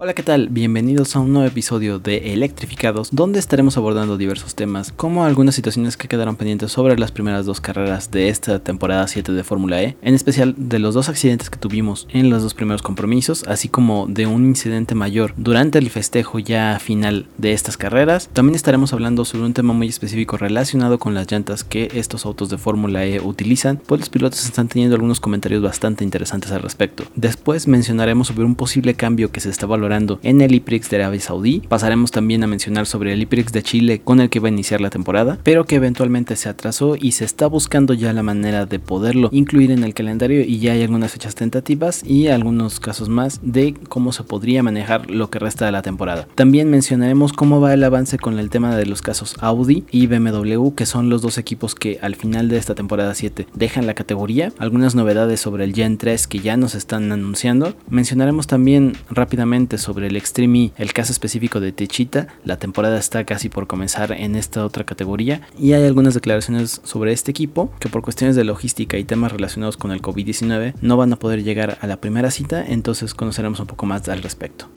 Hola, ¿qué tal? Bienvenidos a un nuevo episodio de Electrificados, donde estaremos abordando diversos temas, como algunas situaciones que quedaron pendientes sobre las primeras dos carreras de esta temporada 7 de Fórmula E, en especial de los dos accidentes que tuvimos en los dos primeros compromisos, así como de un incidente mayor durante el festejo ya final de estas carreras. También estaremos hablando sobre un tema muy específico relacionado con las llantas que estos autos de Fórmula E utilizan, pues los pilotos están teniendo algunos comentarios bastante interesantes al respecto. Después mencionaremos sobre un posible cambio que se está valorando en el IPRIX de Arabia Saudí. Pasaremos también a mencionar sobre el IPRIX de Chile con el que va a iniciar la temporada, pero que eventualmente se atrasó y se está buscando ya la manera de poderlo incluir en el calendario y ya hay algunas fechas tentativas y algunos casos más de cómo se podría manejar lo que resta de la temporada. También mencionaremos cómo va el avance con el tema de los casos Audi y BMW, que son los dos equipos que al final de esta temporada 7 dejan la categoría, algunas novedades sobre el Gen 3 que ya nos están anunciando. Mencionaremos también rápidamente sobre el Extreme el caso específico de Techita. La temporada está casi por comenzar en esta otra categoría y hay algunas declaraciones sobre este equipo que por cuestiones de logística y temas relacionados con el COVID-19 no van a poder llegar a la primera cita, entonces conoceremos un poco más al respecto.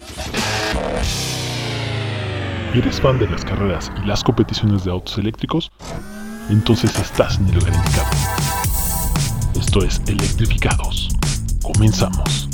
¿Eres fan de las carreras y las competiciones de autos eléctricos? Entonces estás en el lugar. Esto es Electrificados. Comenzamos.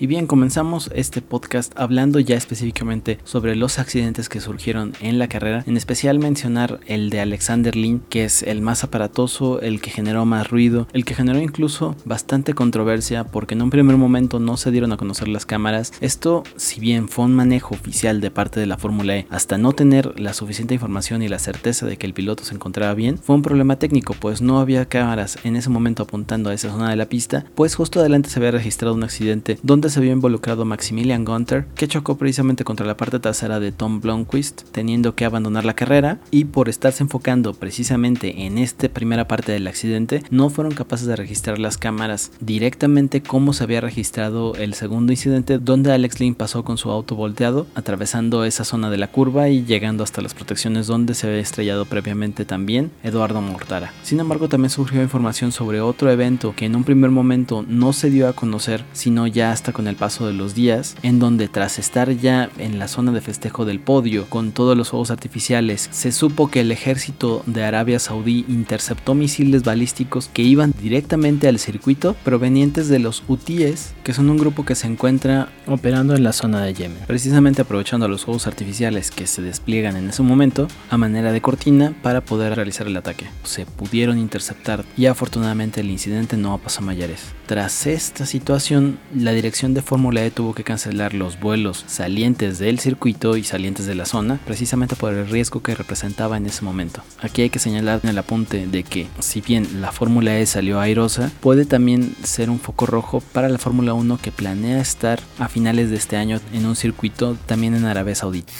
Y bien, comenzamos este podcast hablando ya específicamente sobre los accidentes que surgieron en la carrera, en especial mencionar el de Alexander Lin, que es el más aparatoso, el que generó más ruido, el que generó incluso bastante controversia porque en un primer momento no se dieron a conocer las cámaras. Esto, si bien fue un manejo oficial de parte de la Fórmula E, hasta no tener la suficiente información y la certeza de que el piloto se encontraba bien, fue un problema técnico, pues no había cámaras en ese momento apuntando a esa zona de la pista, pues justo adelante se había registrado un accidente donde se vio involucrado Maximilian Gunter, que chocó precisamente contra la parte trasera de Tom Blomqvist, teniendo que abandonar la carrera y por estarse enfocando precisamente en esta primera parte del accidente, no fueron capaces de registrar las cámaras directamente como se había registrado el segundo incidente donde Alex Lynn pasó con su auto volteado, atravesando esa zona de la curva y llegando hasta las protecciones donde se había estrellado previamente también Eduardo Mortara. Sin embargo, también surgió información sobre otro evento que en un primer momento no se dio a conocer, sino ya hasta con el paso de los días, en donde tras estar ya en la zona de festejo del podio con todos los fuegos artificiales, se supo que el ejército de Arabia Saudí interceptó misiles balísticos que iban directamente al circuito provenientes de los Hutíes, que son un grupo que se encuentra operando en la zona de Yemen, precisamente aprovechando los fuegos artificiales que se despliegan en ese momento a manera de cortina para poder realizar el ataque. Se pudieron interceptar y afortunadamente el incidente no pasó a mayores. Tras esta situación, la dirección de Fórmula E tuvo que cancelar los vuelos salientes del circuito y salientes de la zona, precisamente por el riesgo que representaba en ese momento. Aquí hay que señalar en el apunte de que, si bien la Fórmula E salió airosa, puede también ser un foco rojo para la Fórmula 1 que planea estar a finales de este año en un circuito también en Arabia Saudita.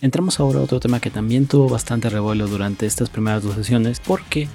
Entramos ahora a otro tema que también tuvo bastante revuelo durante estas primeras dos sesiones porque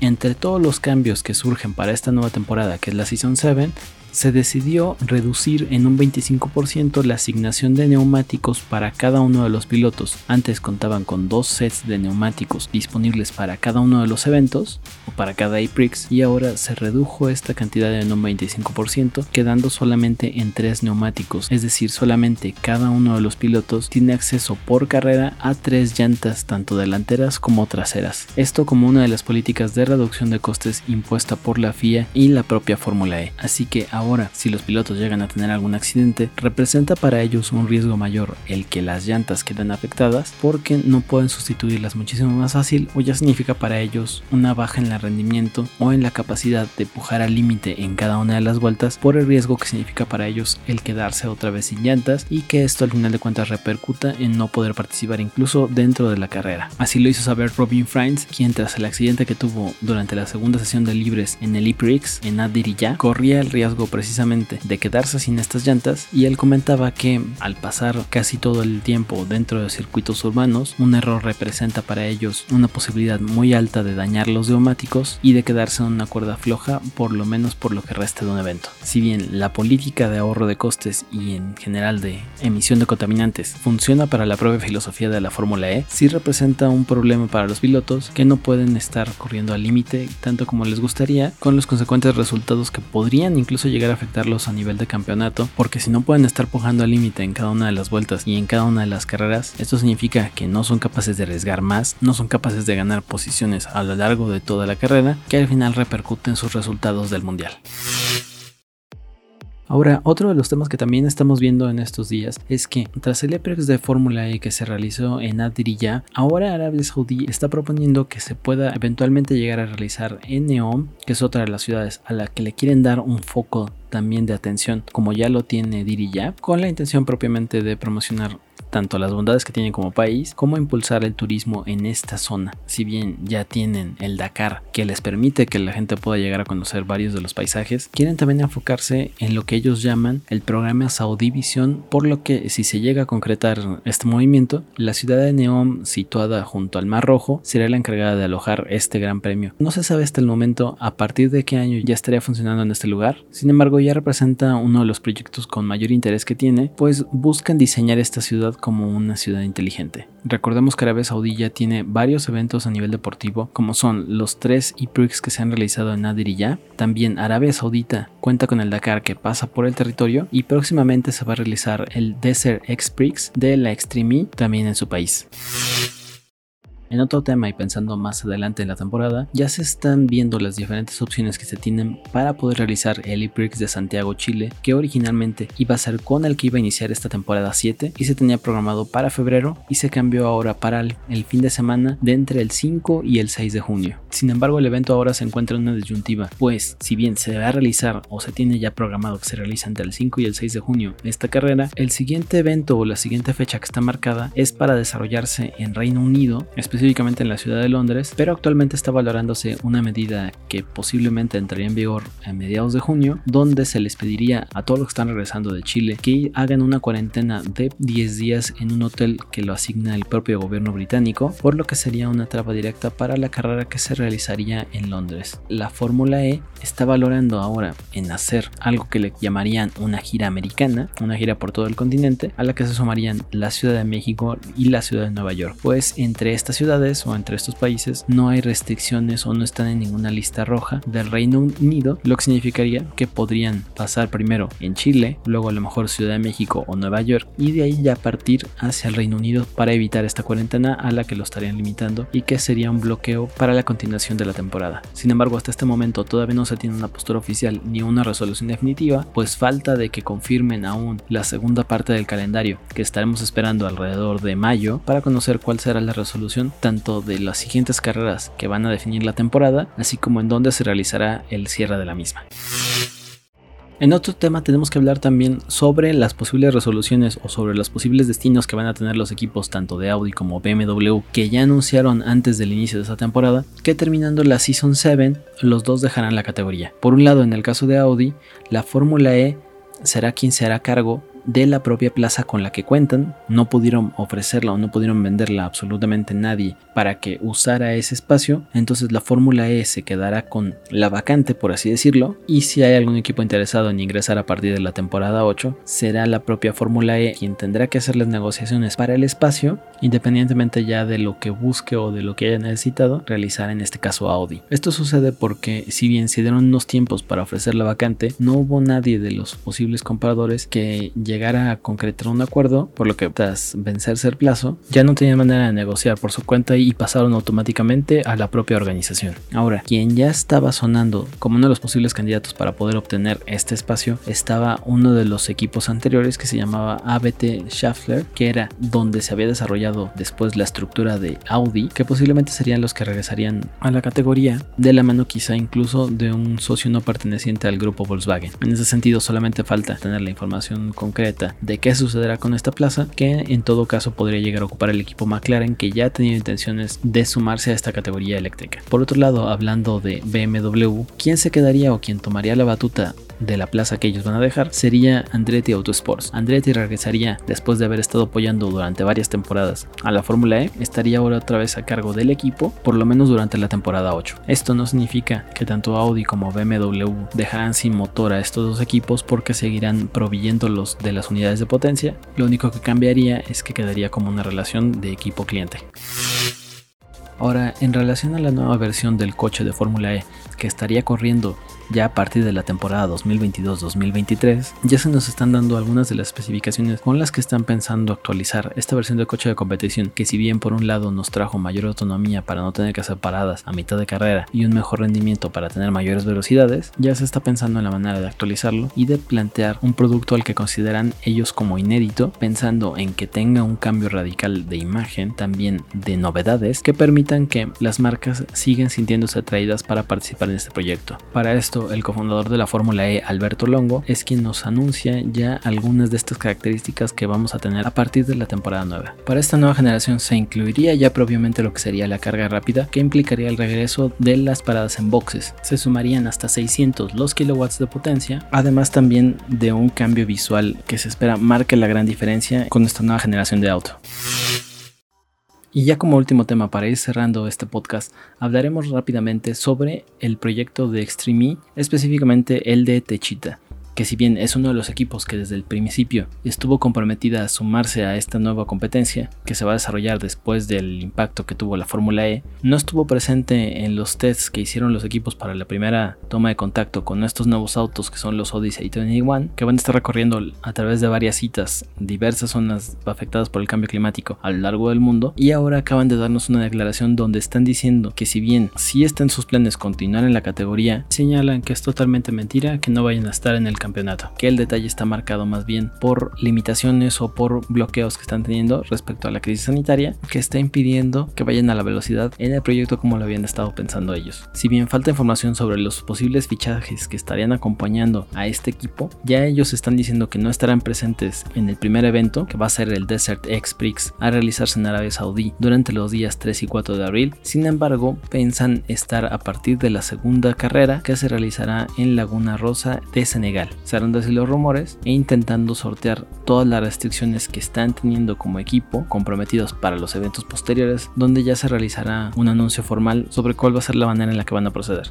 entre todos los cambios que surgen para esta nueva temporada que es la Season 7, se decidió reducir en un 25% la asignación de neumáticos para cada uno de los pilotos. Antes contaban con dos sets de neumáticos disponibles para cada uno de los eventos o para cada APRIX y ahora se redujo esta cantidad en un 25% quedando solamente en tres neumáticos, es decir, solamente cada uno de los pilotos tiene acceso por carrera a tres llantas tanto delanteras como traseras. Esto como una de las políticas de reducción de costes impuesta por la FIA y la propia Fórmula E. Así que ahora Ahora, si los pilotos llegan a tener algún accidente, representa para ellos un riesgo mayor el que las llantas queden afectadas porque no pueden sustituirlas muchísimo más fácil o ya significa para ellos una baja en el rendimiento o en la capacidad de pujar al límite en cada una de las vueltas por el riesgo que significa para ellos el quedarse otra vez sin llantas y que esto al final de cuentas repercuta en no poder participar incluso dentro de la carrera. Así lo hizo saber Robin Friends, quien tras el accidente que tuvo durante la segunda sesión de libres en el IPRIX en Adiriyah corría el riesgo precisamente de quedarse sin estas llantas y él comentaba que al pasar casi todo el tiempo dentro de circuitos urbanos, un error representa para ellos una posibilidad muy alta de dañar los neumáticos y de quedarse en una cuerda floja por lo menos por lo que reste de un evento. Si bien la política de ahorro de costes y en general de emisión de contaminantes funciona para la propia filosofía de la Fórmula E, sí representa un problema para los pilotos que no pueden estar corriendo al límite tanto como les gustaría, con los consecuentes resultados que podrían incluso llegar afectarlos a nivel de campeonato, porque si no pueden estar pujando al límite en cada una de las vueltas y en cada una de las carreras, esto significa que no son capaces de arriesgar más, no son capaces de ganar posiciones a lo largo de toda la carrera, que al final repercute en sus resultados del mundial. Ahora, otro de los temas que también estamos viendo en estos días es que tras el EPREX de Fórmula E que se realizó en Adiriyah, ahora Arabia Saudí está proponiendo que se pueda eventualmente llegar a realizar en Neom, que es otra de las ciudades a la que le quieren dar un foco también de atención, como ya lo tiene Diriyah, con la intención propiamente de promocionar tanto las bondades que tienen como país como impulsar el turismo en esta zona. Si bien ya tienen el Dakar que les permite que la gente pueda llegar a conocer varios de los paisajes, quieren también enfocarse en lo que ellos llaman el programa Saudi Vision, por lo que si se llega a concretar este movimiento, la ciudad de Neom situada junto al Mar Rojo será la encargada de alojar este gran premio. No se sabe hasta el momento a partir de qué año ya estaría funcionando en este lugar, sin embargo ya representa uno de los proyectos con mayor interés que tiene, pues buscan diseñar esta ciudad como una ciudad inteligente. Recordemos que Arabia Saudí ya tiene varios eventos a nivel deportivo, como son los tres e-prix que se han realizado en ya. También Arabia Saudita cuenta con el Dakar que pasa por el territorio y próximamente se va a realizar el Desert X-Prix de la Extreme E también en su país. En otro tema y pensando más adelante en la temporada, ya se están viendo las diferentes opciones que se tienen para poder realizar el E-Prix de Santiago, Chile, que originalmente iba a ser con el que iba a iniciar esta temporada 7 y se tenía programado para febrero y se cambió ahora para el, fin de semana de entre el 5 y el 6 de junio. Sin embargo, el evento ahora se encuentra en una disyuntiva, pues si bien se va a realizar o se tiene ya programado que se realiza entre el 5 y el 6 de junio esta carrera, el siguiente evento o la siguiente fecha que está marcada es para desarrollarse en Reino Unido, en la ciudad de Londres, pero actualmente está valorándose una medida que posiblemente entraría en vigor a mediados de junio, donde se les pediría a todos los que están regresando de Chile que hagan una cuarentena de 10 días en un hotel que lo asigna el propio gobierno británico, por lo que sería una traba directa para la carrera que se realizaría en Londres. La Fórmula E está valorando ahora en hacer algo que le llamarían una gira americana, una gira por todo el continente, a la que se sumarían la Ciudad de México y la Ciudad de Nueva York, pues entre estas ciudades o entre estos países no hay restricciones o no están en ninguna lista roja del Reino Unido, lo que significaría que podrían pasar primero en Chile, luego a lo mejor Ciudad de México o Nueva York y de ahí ya partir hacia el Reino Unido para evitar esta cuarentena a la que lo estarían limitando y que sería un bloqueo para la continuación de la temporada. Sin embargo, hasta este momento todavía no se tiene una postura oficial ni una resolución definitiva, pues falta de que confirmen aún la segunda parte del calendario que estaremos esperando alrededor de mayo para conocer cuál será la resolución tanto de las siguientes carreras que van a definir la temporada, así como en dónde se realizará el cierre de la misma. En otro tema tenemos que hablar también sobre las posibles resoluciones o sobre los posibles destinos que van a tener los equipos tanto de Audi como BMW que ya anunciaron antes del inicio de esta temporada que terminando la Season 7 los dos dejarán la categoría. Por un lado en el caso de Audi, la Fórmula E será quien se hará cargo de la propia plaza con la que cuentan. No pudieron ofrecerla o no pudieron venderla a absolutamente nadie para que usara ese espacio. Entonces la Fórmula E se quedará con la vacante, por así decirlo. Y si hay algún equipo interesado en ingresar a partir de la temporada 8, será la propia Fórmula E quien tendrá que hacer las negociaciones para el espacio, independientemente ya de lo que busque o de lo que haya necesitado realizar en este caso Audi. Esto sucede porque si bien se dieron unos tiempos para ofrecer la vacante, no hubo nadie de los posibles compradores que llegara a concretar un acuerdo, por lo que tras vencerse el plazo, ya no tenían manera de negociar por su cuenta y pasaron automáticamente a la propia organización. Ahora, quien ya estaba sonando como uno de los posibles candidatos para poder obtener este espacio, estaba uno de los equipos anteriores que se llamaba ABT Schaffler, que era donde se había desarrollado después la estructura de Audi, que posiblemente serían los que regresarían a la categoría, de la mano quizá incluso de un socio no perteneciente al grupo Volkswagen. En ese sentido, solamente falta tener la información concreta de qué sucederá con esta plaza, que en todo caso podría llegar a ocupar el equipo McLaren que ya ha tenido intenciones de sumarse a esta categoría eléctrica. Por otro lado, hablando de BMW, ¿quién se quedaría o quién tomaría la batuta de la plaza que ellos van a dejar sería Andretti Autosports. Andretti regresaría después de haber estado apoyando durante varias temporadas a la Fórmula E, estaría ahora otra vez a cargo del equipo, por lo menos durante la temporada 8. Esto no significa que tanto Audi como BMW dejarán sin motor a estos dos equipos porque seguirán proveyéndolos de las unidades de potencia, lo único que cambiaría es que quedaría como una relación de equipo-cliente. Ahora, en relación a la nueva versión del coche de Fórmula E que estaría corriendo ya a partir de la temporada 2022-2023, ya se nos están dando algunas de las especificaciones con las que están pensando actualizar esta versión de coche de competición, que si bien por un lado nos trajo mayor autonomía para no tener que hacer paradas a mitad de carrera y un mejor rendimiento para tener mayores velocidades, ya se está pensando en la manera de actualizarlo y de plantear un producto al que consideran ellos como inédito, pensando en que tenga un cambio radical de imagen, también de novedades que permitan que las marcas sigan sintiéndose atraídas para participar en este proyecto. Para esto, el cofundador de la Fórmula E, Alberto Longo, es quien nos anuncia ya algunas de estas características que vamos a tener a partir de la temporada nueva. Para esta nueva generación se incluiría ya propiamente lo que sería la carga rápida, que implicaría el regreso de las paradas en boxes. Se sumarían hasta 600 los kilowatts de potencia, además también de un cambio visual que se espera marque la gran diferencia con esta nueva generación de auto. Y ya como último tema para ir cerrando este podcast, hablaremos rápidamente sobre el proyecto de Extreme, específicamente el de Techita que si bien es uno de los equipos que desde el principio estuvo comprometida a sumarse a esta nueva competencia que se va a desarrollar después del impacto que tuvo la Fórmula E, no estuvo presente en los tests que hicieron los equipos para la primera toma de contacto con estos nuevos autos que son los Odyssey 21, que van a estar recorriendo a través de varias citas diversas zonas afectadas por el cambio climático a lo largo del mundo. Y ahora acaban de darnos una declaración donde están diciendo que si bien sí está en sus planes continuar en la categoría, señalan que es totalmente mentira que no vayan a estar en el campeonato, que el detalle está marcado más bien por limitaciones o por bloqueos que están teniendo respecto a la crisis sanitaria, que está impidiendo que vayan a la velocidad en el proyecto como lo habían estado pensando ellos. Si bien falta información sobre los posibles fichajes que estarían acompañando a este equipo, ya ellos están diciendo que no estarán presentes en el primer evento, que va a ser el Desert X Prix, a realizarse en Arabia Saudí durante los días 3 y 4 de abril. Sin embargo, piensan estar a partir de la segunda carrera que se realizará en Laguna Rosa de Senegal dando así los rumores e intentando sortear todas las restricciones que están teniendo como equipo comprometidos para los eventos posteriores, donde ya se realizará un anuncio formal sobre cuál va a ser la manera en la que van a proceder.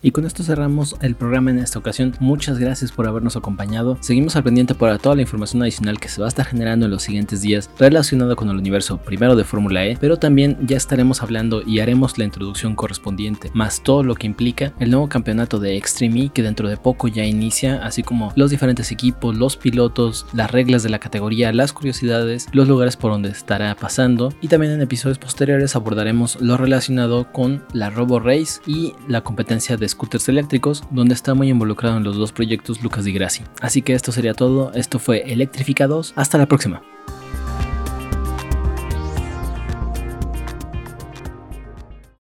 Y con esto cerramos el programa en esta ocasión. Muchas gracias por habernos acompañado. Seguimos al pendiente para toda la información adicional que se va a estar generando en los siguientes días relacionado con el universo primero de Fórmula E, pero también ya estaremos hablando y haremos la introducción correspondiente, más todo lo que implica el nuevo campeonato de Extreme E que dentro de poco ya inicia, así como los diferentes equipos, los pilotos, las reglas de la categoría, las curiosidades, los lugares por donde estará pasando y también en episodios posteriores abordaremos lo relacionado con la Robo Race y la competencia de scooters eléctricos, donde está muy involucrado en los dos proyectos Lucas Di Grassi. Así que esto sería todo, esto fue Electrificados, hasta la próxima.